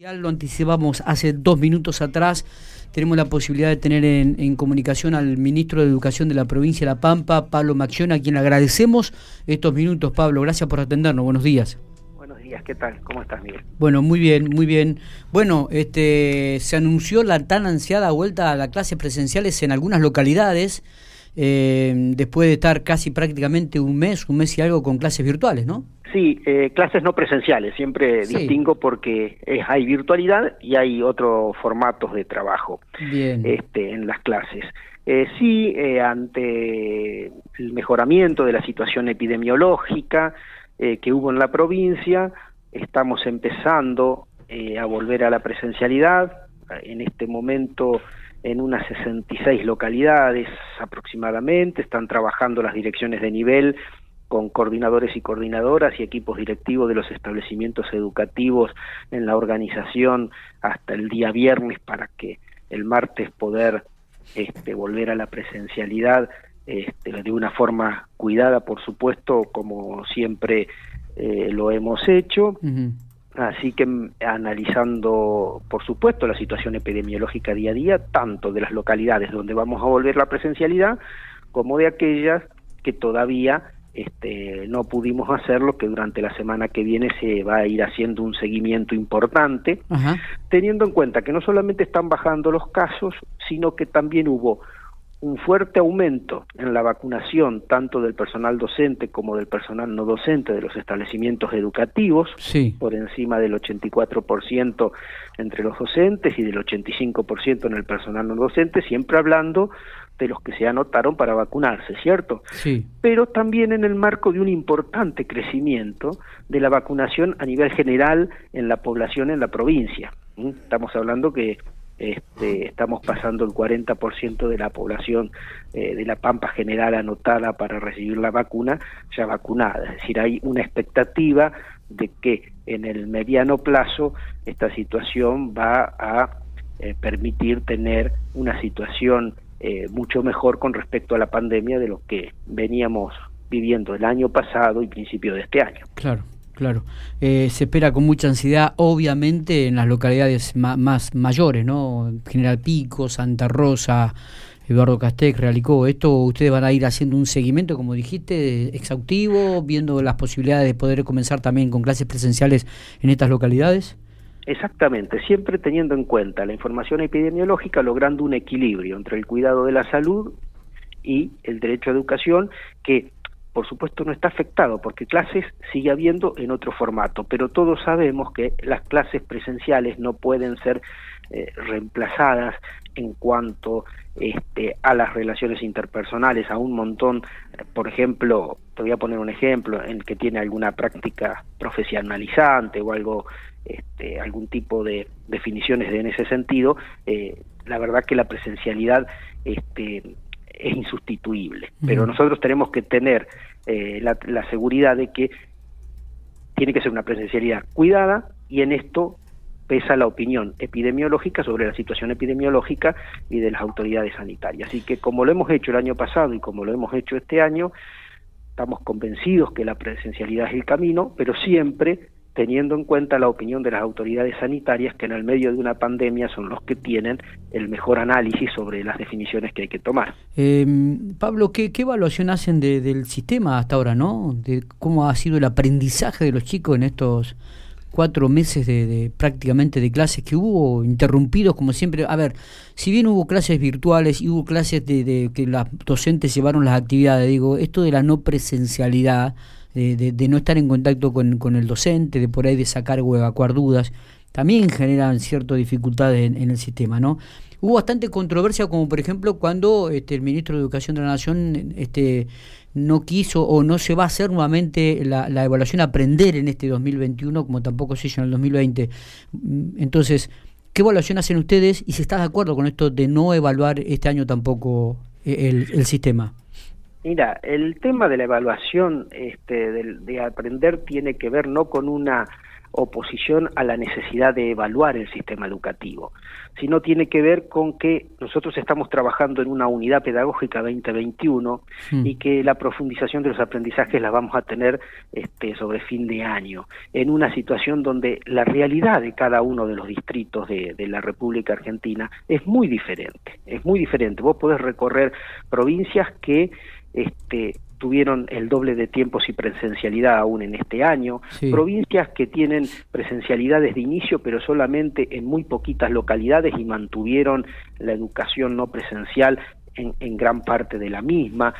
Ya lo anticipamos hace dos minutos atrás. Tenemos la posibilidad de tener en, comunicación al ministro de Educación de la provincia de La Pampa, Pablo Macción, a quien agradecemos estos minutos. Pablo, gracias por atendernos. Buenos días. Buenos días, ¿qué tal? ¿Cómo estás, Miguel? Bueno, muy bien, muy bien. Bueno, este, se anunció la tan ansiada vuelta a las clases presenciales en algunas localidades, eh, después de estar casi prácticamente un mes, un mes y algo con clases virtuales, ¿no? Sí, eh, clases no presenciales, siempre distingo porque hay virtualidad y hay otros formatos de trabajo Este, en las clases. Eh, sí, eh, ante el mejoramiento de la situación epidemiológica eh, que hubo en la provincia, estamos empezando a volver a la presencialidad. En este momento en unas 66 localidades aproximadamente, están trabajando las direcciones de nivel con coordinadores y coordinadoras y equipos directivos de los establecimientos educativos en la organización hasta el día viernes para que el martes poder este, volver a la presencialidad este, de una forma cuidada, por supuesto, como siempre eh, lo hemos hecho. Así que mm, analizando, por supuesto, la situación epidemiológica día a día, tanto de las localidades donde vamos a volver la presencialidad, como de aquellas que todavía este, no pudimos hacerlo, que durante la semana que viene se va a ir haciendo un seguimiento importante, teniendo en cuenta que no solamente están bajando los casos, sino que también hubo un fuerte aumento en la vacunación tanto del personal docente como del personal no docente de los establecimientos educativos, por encima del 84% entre los docentes y del 85% en el personal no docente, siempre hablando de los que se anotaron para vacunarse, ¿cierto? Sí. Pero también en el marco de un importante crecimiento de la vacunación a nivel general en la población en la provincia. Estamos hablando que este, estamos pasando el 40% de la población eh, de la Pampa general anotada para recibir la vacuna ya vacunada. Es decir, hay una expectativa de que en el mediano plazo esta situación va a eh, permitir tener una situación eh, mucho mejor con respecto a la pandemia de lo que veníamos viviendo el año pasado y principio de este año. Claro. Claro, eh, se espera con mucha ansiedad, obviamente, en las localidades más mayores, ¿no? General Pico, Santa Rosa, Eduardo Castec, Realicó. ¿Esto ustedes van a ir haciendo un seguimiento, como dijiste, exhaustivo, viendo las posibilidades de poder comenzar también con clases presenciales en estas localidades? Exactamente, siempre teniendo en cuenta la información epidemiológica, logrando un equilibrio entre el cuidado de la salud y el derecho a educación, que por supuesto no está afectado porque clases sigue habiendo en otro formato, pero todos sabemos que las clases presenciales no pueden ser eh, reemplazadas en cuanto este, a las relaciones interpersonales, a un montón, por ejemplo, te voy a poner un ejemplo en el que tiene alguna práctica profesionalizante o algo, este, algún tipo de definiciones de, en ese sentido, eh, la verdad que la presencialidad este, es insustituible. Pero nosotros tenemos que tener eh, la, seguridad de que tiene que ser una presencialidad cuidada y en esto pesa la opinión epidemiológica sobre la situación epidemiológica y de las autoridades sanitarias. Así que como lo hemos hecho el año pasado y como lo hemos hecho este año, estamos convencidos que la presencialidad es el camino, pero siempre teniendo en cuenta la opinión de las autoridades sanitarias que en el medio de una pandemia son los que tienen el mejor análisis sobre las definiciones que hay que tomar. Eh, Pablo, ¿qué, evaluación hacen del sistema hasta ahora, no? De cómo ha sido el aprendizaje de los chicos en estos cuatro meses de, prácticamente de clases que hubo interrumpidos como siempre. A ver, si bien hubo clases virtuales y hubo clases de, de que los docentes llevaron las actividades, digo, esto de la no presencialidad de, no estar en contacto con, con, el docente, de por ahí de sacar o evacuar dudas, también generan ciertas dificultades en, el sistema, ¿no? Hubo bastante controversia, como por ejemplo cuando este, el ministro de Educación de la Nación este, no quiso o no se va a hacer nuevamente la, evaluación aprender en este 2021, como tampoco se hizo en el 2020. Entonces, ¿qué evaluación hacen ustedes y si estás de acuerdo con esto de no evaluar este año tampoco el, el sistema? Mira, el tema de la evaluación este, de, aprender tiene que ver no con una oposición a la necesidad de evaluar el sistema educativo, sino tiene que ver con que nosotros estamos trabajando en una unidad pedagógica 2021 hmm. y que la profundización de los aprendizajes la vamos a tener este, sobre fin de año, en una situación donde la realidad de cada uno de los distritos de, de la República Argentina es muy diferente, es muy diferente. Vos podés recorrer provincias que este, tuvieron el doble de tiempos y presencialidad aún en este año, provincias que tienen presencialidad desde inicio pero solamente en muy poquitas localidades y mantuvieron la educación no presencial en, en gran parte de la misma,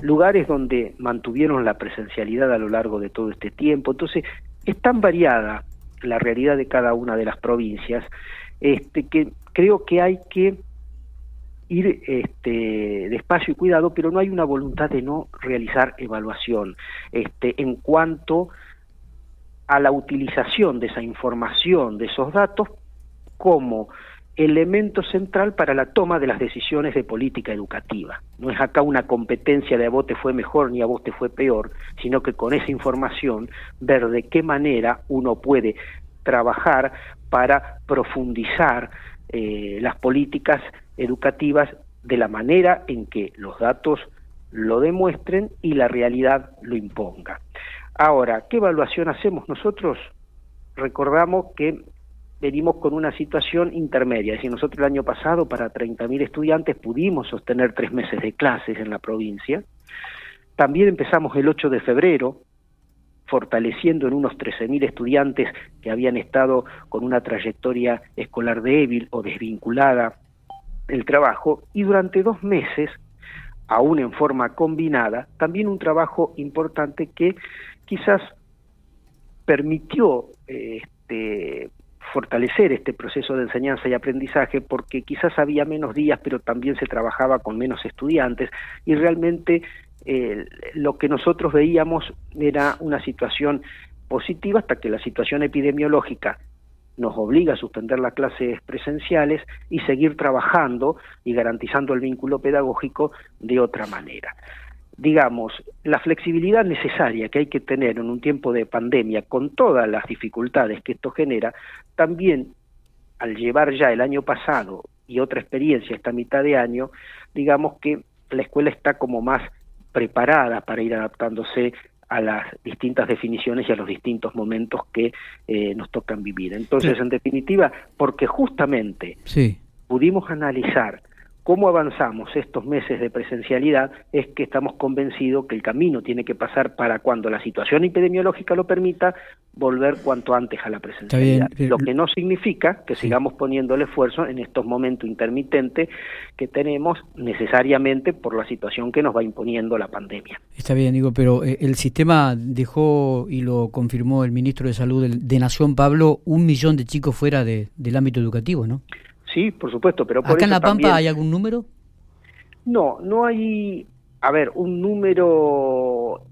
lugares donde mantuvieron la presencialidad a lo largo de todo este tiempo, entonces es tan variada la realidad de cada una de las provincias este, que creo que hay que ir este, despacio y cuidado, pero no hay una voluntad de no realizar evaluación este, en cuanto a la utilización de esa información, de esos datos, como elemento central para la toma de las decisiones de política educativa. No es acá una competencia de a vos te fue mejor ni a vos te fue peor, sino que con esa información ver de qué manera uno puede trabajar para profundizar eh, las políticas educativas de la manera en que los datos lo demuestren y la realidad lo imponga. Ahora, ¿qué evaluación hacemos nosotros? Recordamos que venimos con una situación intermedia, es decir, nosotros el año pasado para 30.000 estudiantes pudimos sostener tres meses de clases en la provincia, también empezamos el 8 de febrero, fortaleciendo en unos 13.000 estudiantes que habían estado con una trayectoria escolar débil o desvinculada el trabajo y durante dos meses, aún en forma combinada, también un trabajo importante que quizás permitió este, fortalecer este proceso de enseñanza y aprendizaje porque quizás había menos días pero también se trabajaba con menos estudiantes y realmente eh, lo que nosotros veíamos era una situación positiva hasta que la situación epidemiológica nos obliga a suspender las clases presenciales y seguir trabajando y garantizando el vínculo pedagógico de otra manera. Digamos, la flexibilidad necesaria que hay que tener en un tiempo de pandemia, con todas las dificultades que esto genera, también al llevar ya el año pasado y otra experiencia esta mitad de año, digamos que la escuela está como más preparada para ir adaptándose a las distintas definiciones y a los distintos momentos que eh, nos tocan vivir. Entonces, en definitiva, porque justamente pudimos analizar cómo avanzamos estos meses de presencialidad es que estamos convencidos que el camino tiene que pasar para cuando la situación epidemiológica lo permita volver cuanto antes a la presencialidad. lo que no significa que sigamos poniendo el esfuerzo en estos momentos intermitentes que tenemos necesariamente por la situación que nos va imponiendo la pandemia. Está bien, digo, pero eh, el sistema dejó y lo confirmó el ministro de Salud de, Nación, Pablo, un millón de chicos fuera de, del ámbito educativo, ¿no? Sí, por supuesto, pero por ¿Acá en La Pampa hay algún número? No, no hay, a ver, un número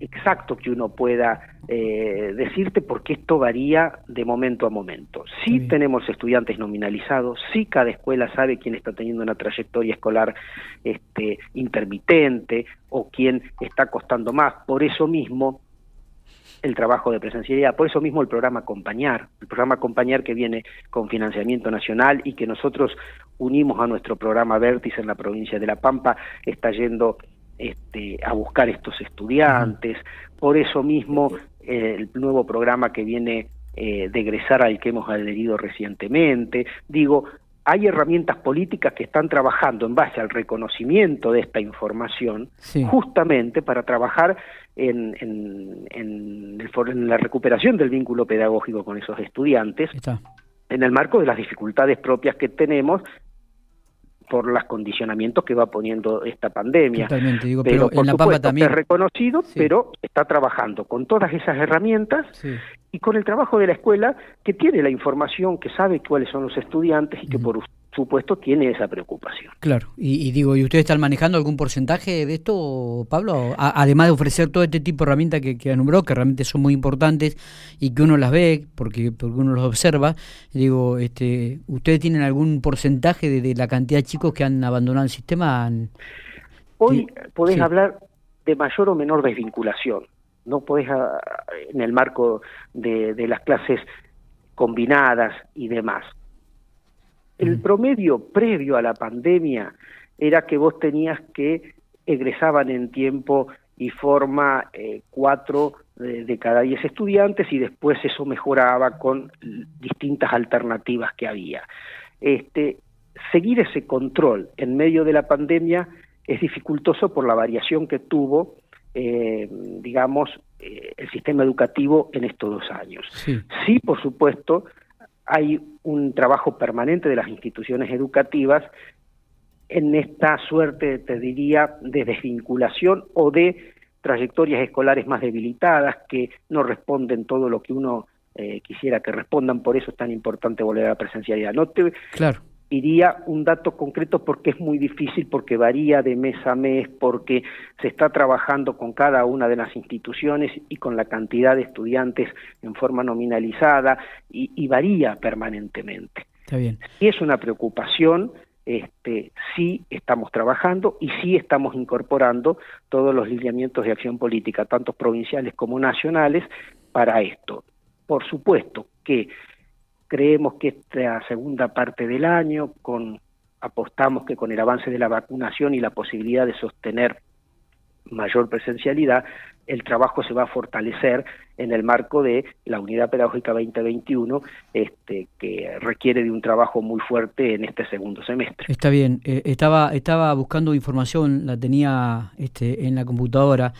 exacto que uno pueda eh, decirte porque esto varía de momento a momento. Sí tenemos estudiantes nominalizados, sí cada escuela sabe quién está teniendo una trayectoria escolar este, intermitente o quién está costando más. Por eso mismo el trabajo de presencialidad. Por eso mismo el programa Acompañar, el programa Acompañar que viene con financiamiento nacional y que nosotros unimos a nuestro programa Vértice en la provincia de La Pampa, está yendo este, a buscar estos estudiantes. Por eso mismo el nuevo programa que viene eh, de egresar al que hemos adherido recientemente. Digo, hay herramientas políticas que están trabajando en base al reconocimiento de esta información, justamente para trabajar en, en, la recuperación del vínculo pedagógico con esos estudiantes, en el marco de las dificultades propias que tenemos por los condicionamientos que va poniendo esta pandemia. Totalmente, digo, pero, en La Pampa también. Es reconocido, pero está trabajando con todas esas herramientas y con el trabajo de la escuela que tiene la información, que sabe cuáles son los estudiantes y que por supuesto tiene esa preocupación. Claro, y, digo, ¿y ustedes están manejando algún porcentaje de esto, Pablo? además de ofrecer todo este tipo de herramientas que, que nombró, que realmente son muy importantes y que uno las ve porque, porque uno los observa, digo, este, ¿ustedes tienen algún porcentaje de, la cantidad de chicos que han abandonado el sistema? Hoy podés hablar de mayor o menor desvinculación. no podés ah, en el marco de, de las clases combinadas y demás. El promedio previo a la pandemia era que vos tenías que egresaban en tiempo y forma eh, cuatro de, cada diez estudiantes y después eso mejoraba con distintas alternativas que había. Este, seguir ese control en medio de la pandemia es dificultoso por la variación que tuvo, eh, digamos, eh, el sistema educativo en estos dos años. sí, por supuesto, hay un trabajo permanente de las instituciones educativas en esta suerte, te diría, de desvinculación o de trayectorias escolares más debilitadas que no responden todo lo que uno eh, quisiera que respondan, por eso es tan importante volver a la presencialidad. No te claro. Iría un dato concreto porque es muy difícil, porque varía de mes a mes, porque se está trabajando con cada una de las instituciones y con la cantidad de estudiantes en forma nominalizada y, y varía permanentemente. Está bien. Y es una preocupación este, sí estamos trabajando y sí estamos incorporando todos los lineamientos de acción política, tanto provinciales como nacionales, para esto. Por supuesto que creemos que esta segunda parte del año, con apostamos que con el avance de la vacunación y la posibilidad de sostener mayor presencialidad, el trabajo se va a fortalecer en el marco de la Unidad Pedagógica 2021, este, que requiere de un trabajo muy fuerte en este segundo semestre. Está bien, eh, estaba, estaba buscando información, la tenía este, en la computadora.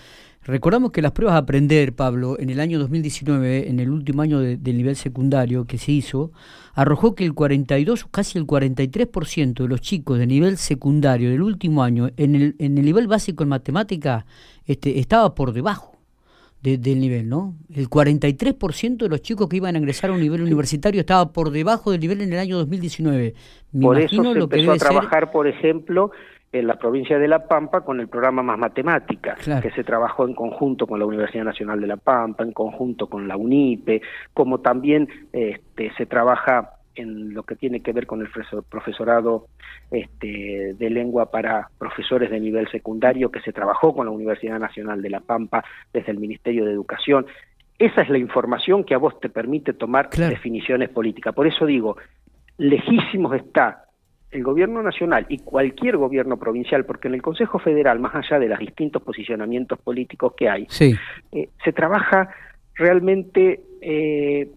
Recordamos que las pruebas a aprender, Pablo, en el año 2019, en el último año del nivel secundario que se hizo, arrojó que el 42, casi el 43% de los chicos de nivel secundario del último año, en el, en el nivel básico en matemática, este, estaba por debajo del nivel, ¿no? El 43% de los chicos que iban a ingresar a un nivel universitario estaba por debajo del nivel en el año 2019. por eso se empezó a trabajar, por ejemplo, en la provincia de La Pampa con el programa Más Matemáticas, que se trabajó en conjunto con la Universidad Nacional de La Pampa, en conjunto con la UNIPE, como también este, se trabaja en lo que tiene que ver con el profesorado este, de lengua para profesores de nivel secundario, que se trabajó con la Universidad Nacional de La Pampa desde el Ministerio de Educación. Esa es la información que a vos te permite tomar definiciones políticas. Por eso digo, lejísimos está el gobierno nacional y cualquier gobierno provincial, porque en el Consejo Federal, más allá de los distintos posicionamientos políticos que hay, eh, se trabaja realmente, eh,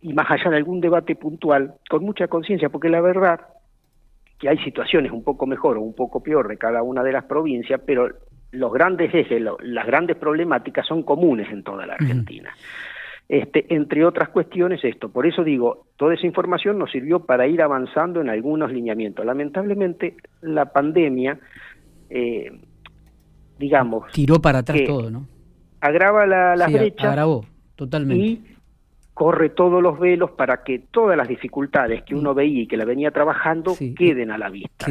y más allá de algún debate puntual, con mucha conciencia, porque la verdad que hay situaciones un poco mejor o un poco peor de cada una de las provincias, pero los grandes ejes, las grandes problemáticas son comunes en toda la Argentina. Este, entre otras cuestiones esto. Por eso digo, toda esa información nos sirvió para ir avanzando en algunos lineamientos. Lamentablemente, la pandemia, eh, digamos... Tiró para atrás todo, ¿no? Agrava la, la brecha. Agravó, totalmente. Y corre todos los velos para que todas las dificultades que uno veía y que la venía trabajando queden a la vista.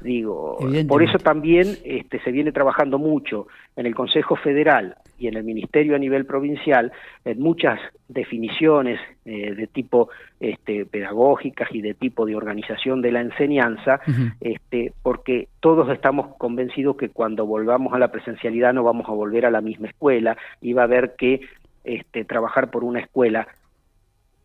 Digo, por eso también este, se viene trabajando mucho en el Consejo Federal y en el Ministerio a nivel provincial en muchas definiciones eh, de tipo este, pedagógicas y de tipo de organización de la enseñanza, este, porque todos estamos convencidos que cuando volvamos a la presencialidad no vamos a volver a la misma escuela y va a haber que este, trabajar por una escuela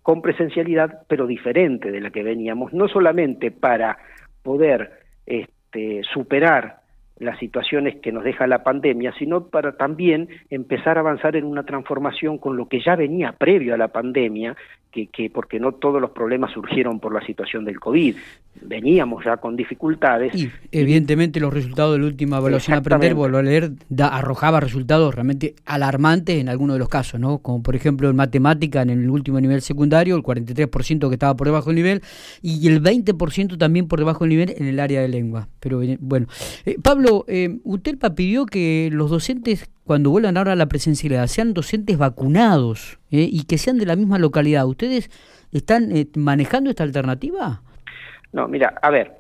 con presencialidad, pero diferente de la que veníamos, no solamente para poder este, superar las situaciones que nos deja la pandemia, sino para también empezar a avanzar en una transformación con lo que ya venía previo a la pandemia, que, que porque no todos los problemas surgieron por la situación del COVID, veníamos ya con dificultades. Y evidentemente los resultados de la última evaluación aprender, vuelvo a leer, arrojaba resultados realmente alarmantes en algunos de los casos, ¿no? Como por ejemplo en matemática en el último nivel secundario, el 43% que estaba por debajo del nivel y el 20% también por debajo del nivel en el área de lengua. Pero bueno, eh, Pablo, eh, UTELPA pidió que los docentes cuando vuelvan ahora a la presencialidad sean docentes vacunados eh, y que sean de la misma localidad. ¿Ustedes están eh, manejando esta alternativa? No, mira, a ver,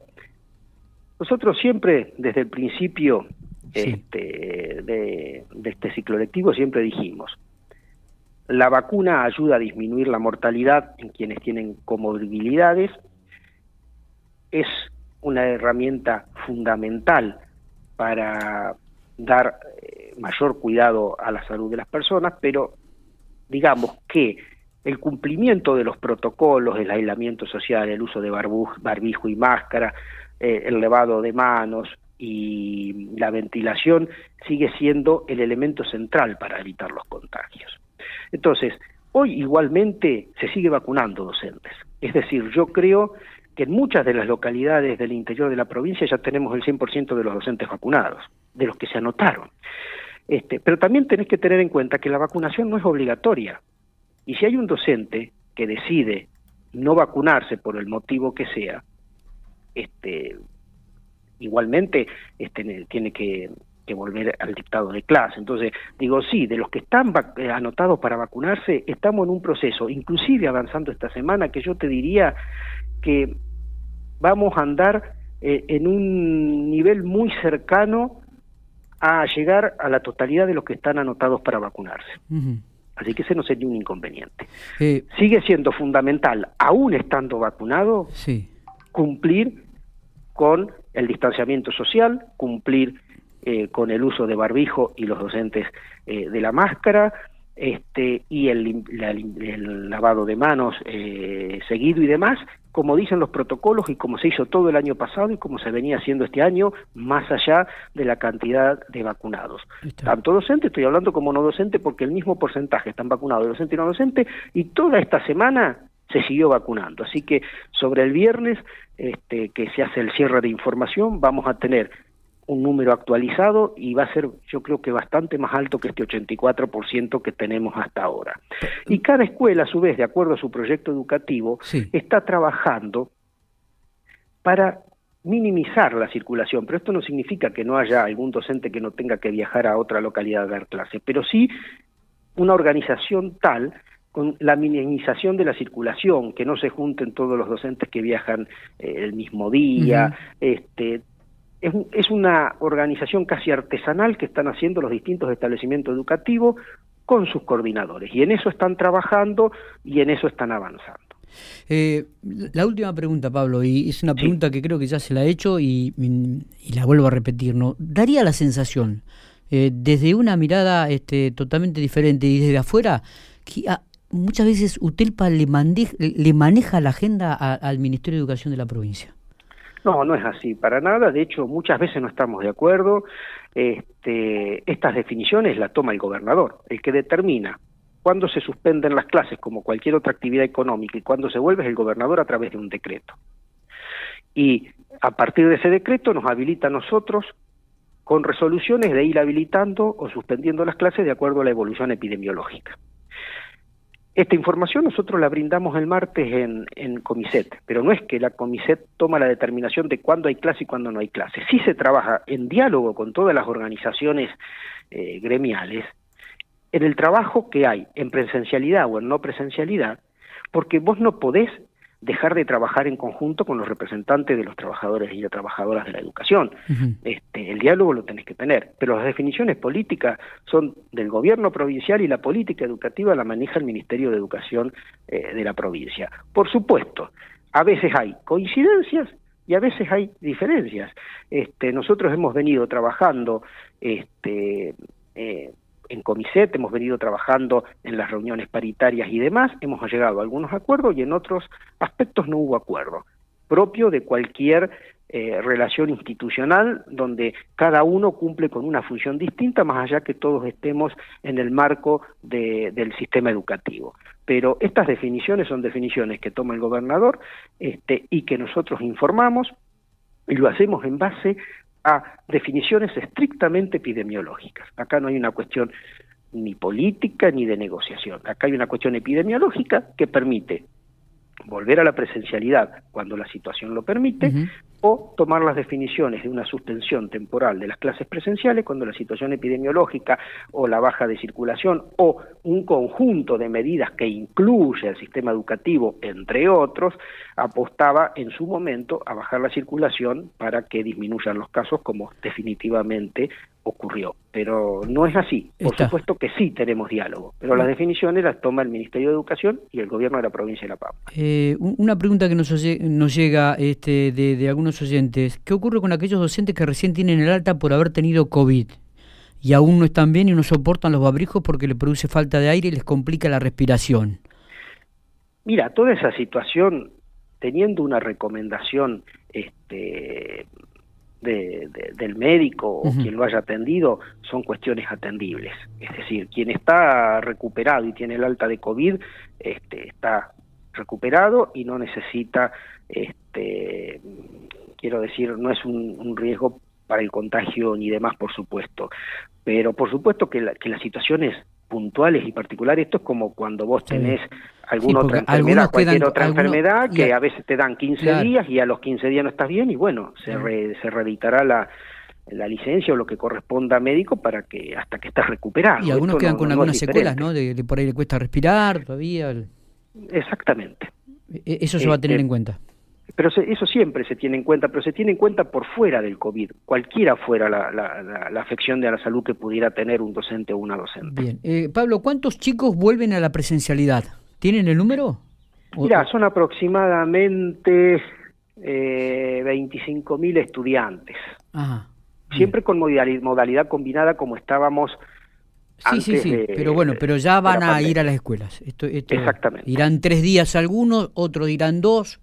nosotros siempre, desde el principio este, de, este ciclo lectivo, siempre dijimos, la vacuna ayuda a disminuir la mortalidad en quienes tienen comorbilidades, es una herramienta fundamental para dar eh, mayor cuidado a la salud de las personas, pero digamos que el cumplimiento de los protocolos, el aislamiento social, el uso de barbijo y máscara, eh, el lavado de manos y la ventilación sigue siendo el elemento central para evitar los contagios. Entonces, hoy igualmente se sigue vacunando docentes. Es decir, yo creo que en muchas de las localidades del interior de la provincia ya tenemos el 100% de los docentes vacunados, de los que se anotaron. Este, pero también tenés que tener en cuenta que la vacunación no es obligatoria. Y si hay un docente que decide no vacunarse por el motivo que sea, este, igualmente este, tiene que, volver al dictado de clase. Entonces, digo, sí, de los que están eh, anotados para vacunarse, estamos en un proceso, inclusive avanzando esta semana, que yo te diría que vamos a andar eh, en un nivel muy cercano a llegar a la totalidad de los que están anotados para vacunarse. Así que ese no sería un inconveniente. Eh, Sigue siendo fundamental, aún estando vacunado, cumplir con el distanciamiento social, cumplir eh, con el uso de barbijo y los docentes eh, de la máscara, este, y el, lavado de manos eh, seguido y demás, como dicen los protocolos y como se hizo todo el año pasado y como se venía haciendo este año, más allá de la cantidad de vacunados. Tanto docente, estoy hablando como no docente, porque el mismo porcentaje están vacunados, docente y no docente, y toda esta semana se siguió vacunando. Así que sobre el viernes, este, que se hace el cierre de información, vamos a tener un número actualizado y va a ser yo creo que bastante más alto que este 84% que tenemos hasta ahora. Y cada escuela, a su vez, de acuerdo a su proyecto educativo, está trabajando para minimizar la circulación, pero esto no significa que no haya algún docente que no tenga que viajar a otra localidad a dar clase, pero sí una organización tal con la minimización de la circulación, que no se junten todos los docentes que viajan eh, el mismo día, este, es, una organización casi artesanal que están haciendo los distintos establecimientos educativos con sus coordinadores. Y en eso están trabajando y en eso están avanzando. Eh, la última pregunta, Pablo, y es una pregunta que creo que ya se la he hecho y, la vuelvo a repetir. ¿no? Daría la sensación, eh, desde una mirada este, totalmente diferente y desde afuera, que muchas veces UTELPA le, le maneja la agenda al Ministerio de Educación de la provincia. No, no es así, para nada. De hecho, muchas veces no estamos de acuerdo. Este, estas definiciones las toma el gobernador, el que determina cuándo se suspenden las clases como cualquier otra actividad económica y cuándo se vuelve es el gobernador a través de un decreto. Y a partir de ese decreto nos habilita a nosotros con resoluciones de ir habilitando o suspendiendo las clases de acuerdo a la evolución epidemiológica. Esta información nosotros la brindamos el martes en, en Comiset, pero no es que la Comiset toma la determinación de cuándo hay clase y cuándo no hay clase. Sí se trabaja en diálogo con todas las organizaciones eh, gremiales en el trabajo que hay en presencialidad o en no presencialidad, porque vos no podés dejar de trabajar en conjunto con los representantes de los trabajadores y las trabajadoras de la educación. este, el diálogo lo tenés que tener, pero las definiciones políticas son del gobierno provincial y la política educativa la maneja el Ministerio de Educación eh, de la provincia. Por supuesto, a veces hay coincidencias y a veces hay diferencias. Este, nosotros hemos venido trabajando este, eh, en Comiset, hemos venido trabajando en las reuniones paritarias y demás, hemos llegado a algunos acuerdos y en otros aspectos no hubo acuerdo, propio de cualquier eh, relación institucional donde cada uno cumple con una función distinta, más allá que todos estemos en el marco del sistema educativo. Pero estas definiciones son definiciones que toma el gobernador este, y que nosotros informamos y lo hacemos en base a definiciones estrictamente epidemiológicas. Acá no hay una cuestión ni política ni de negociación. Acá hay una cuestión epidemiológica que permite volver a la presencialidad cuando la situación lo permite, o tomar las definiciones de una suspensión temporal de las clases presenciales cuando la situación epidemiológica o la baja de circulación o un conjunto de medidas que incluye el sistema educativo, entre otros, apostaba en su momento a bajar la circulación para que disminuyan los casos como definitivamente ocurrió. Pero no es así. Por supuesto que sí tenemos diálogo, pero las definiciones las toma el Ministerio de Educación y el Gobierno de la provincia de La Pampa. Eh, una pregunta que nos, nos llega este, de, algunos oyentes. ¿Qué ocurre con aquellos docentes que recién tienen el alta por haber tenido COVID? y aún no están bien y no soportan los babrijos porque le produce falta de aire y les complica la respiración. Mira, toda esa situación, teniendo una recomendación este, del médico o quien lo haya atendido, son cuestiones atendibles. Es decir, quien está recuperado y tiene el alta de COVID, este, está recuperado y no necesita, este, quiero decir, no es un, riesgo para el contagio ni demás, por supuesto. Pero por supuesto que, que las situaciones puntuales y particulares, esto es como cuando vos tenés alguna otra enfermedad, cualquier otra enfermedad, que a, veces te dan 15 días y a los 15 días no estás bien y bueno, se, se reeditará la, la licencia o lo que corresponda a médico para que hasta que estás recuperado. Y algunos quedan con algunas secuelas, ¿no? De, por ahí le cuesta respirar todavía. Exactamente. E, eso se va a tener en cuenta. Pero eso siempre se tiene en cuenta, pero se tiene en cuenta por fuera del COVID, cualquiera fuera la, la, afección de la salud que pudiera tener un docente o una docente. Bien. Eh, Pablo, ¿cuántos chicos vuelven a la presencialidad? ¿Tienen el número? Mira, son aproximadamente eh, 25.000 estudiantes. Siempre con modalidad, combinada como estábamos Sí, sí, sí, pero bueno, pero ya van a ir a las escuelas. Esto, Exactamente. Irán tres días algunos, otros irán dos,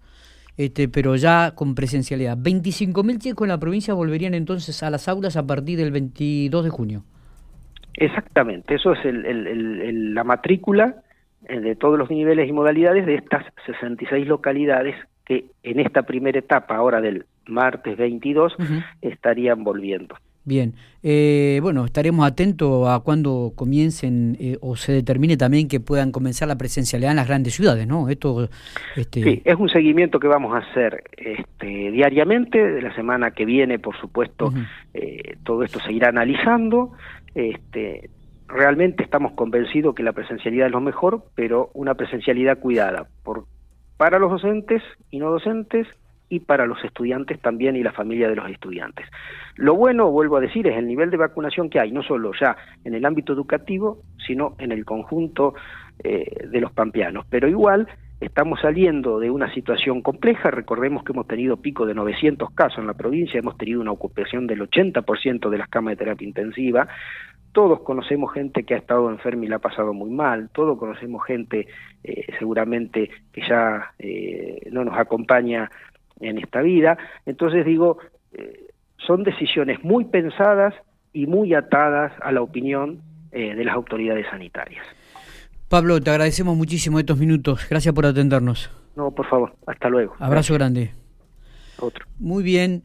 este, pero ya con presencialidad. 25.000 chicos en la provincia volverían entonces a las aulas a partir del 22 de junio. Exactamente, eso es el, la matrícula eh, de todos los niveles y modalidades de estas 66 localidades que en esta primera etapa, ahora del martes 22, estarían volviendo. Bien, eh, bueno, estaremos atentos a cuando comiencen eh, o se determine también que puedan comenzar la presencialidad en las grandes ciudades, ¿no? Esto, este... Sí, es un seguimiento que vamos a hacer este, diariamente, de la semana que viene, por supuesto, eh, todo esto se irá analizando. Este, realmente estamos convencidos que la presencialidad es lo mejor, pero una presencialidad cuidada por, para los docentes y no docentes y para los estudiantes también y la familia de los estudiantes. Lo bueno, vuelvo a decir, es el nivel de vacunación que hay, no solo ya en el ámbito educativo, sino en el conjunto eh, de los pampeanos. Pero igual estamos saliendo de una situación compleja, recordemos que hemos tenido pico de 900 casos en la provincia, hemos tenido una ocupación del 80% de las camas de terapia intensiva, todos conocemos gente que ha estado enferma y la ha pasado muy mal, todos conocemos gente eh, seguramente que ya eh, no nos acompaña en esta vida. Entonces digo, eh, son decisiones muy pensadas y muy atadas a la opinión eh, de las autoridades sanitarias. Pablo, te agradecemos muchísimo estos minutos. Gracias por atendernos. No, por favor. Hasta luego. Abrazo grande. Otro. Muy bien.